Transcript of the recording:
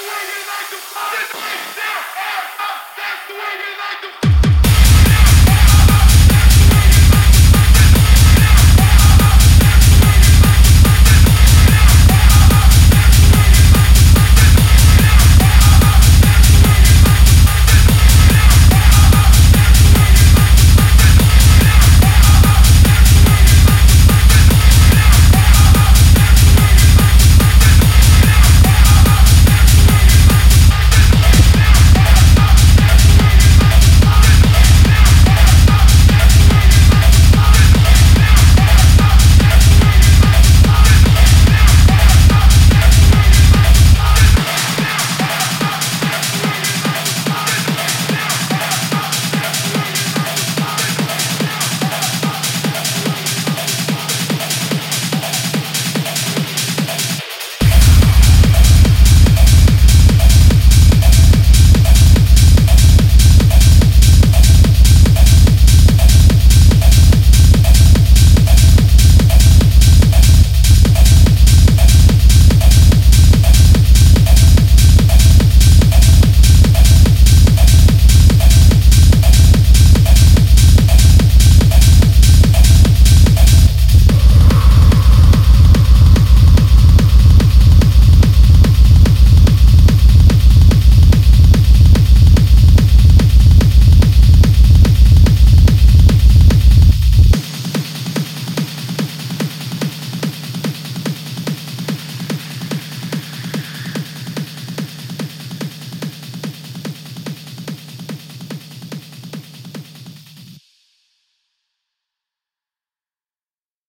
That's the way we like to party. That's the way we like to party.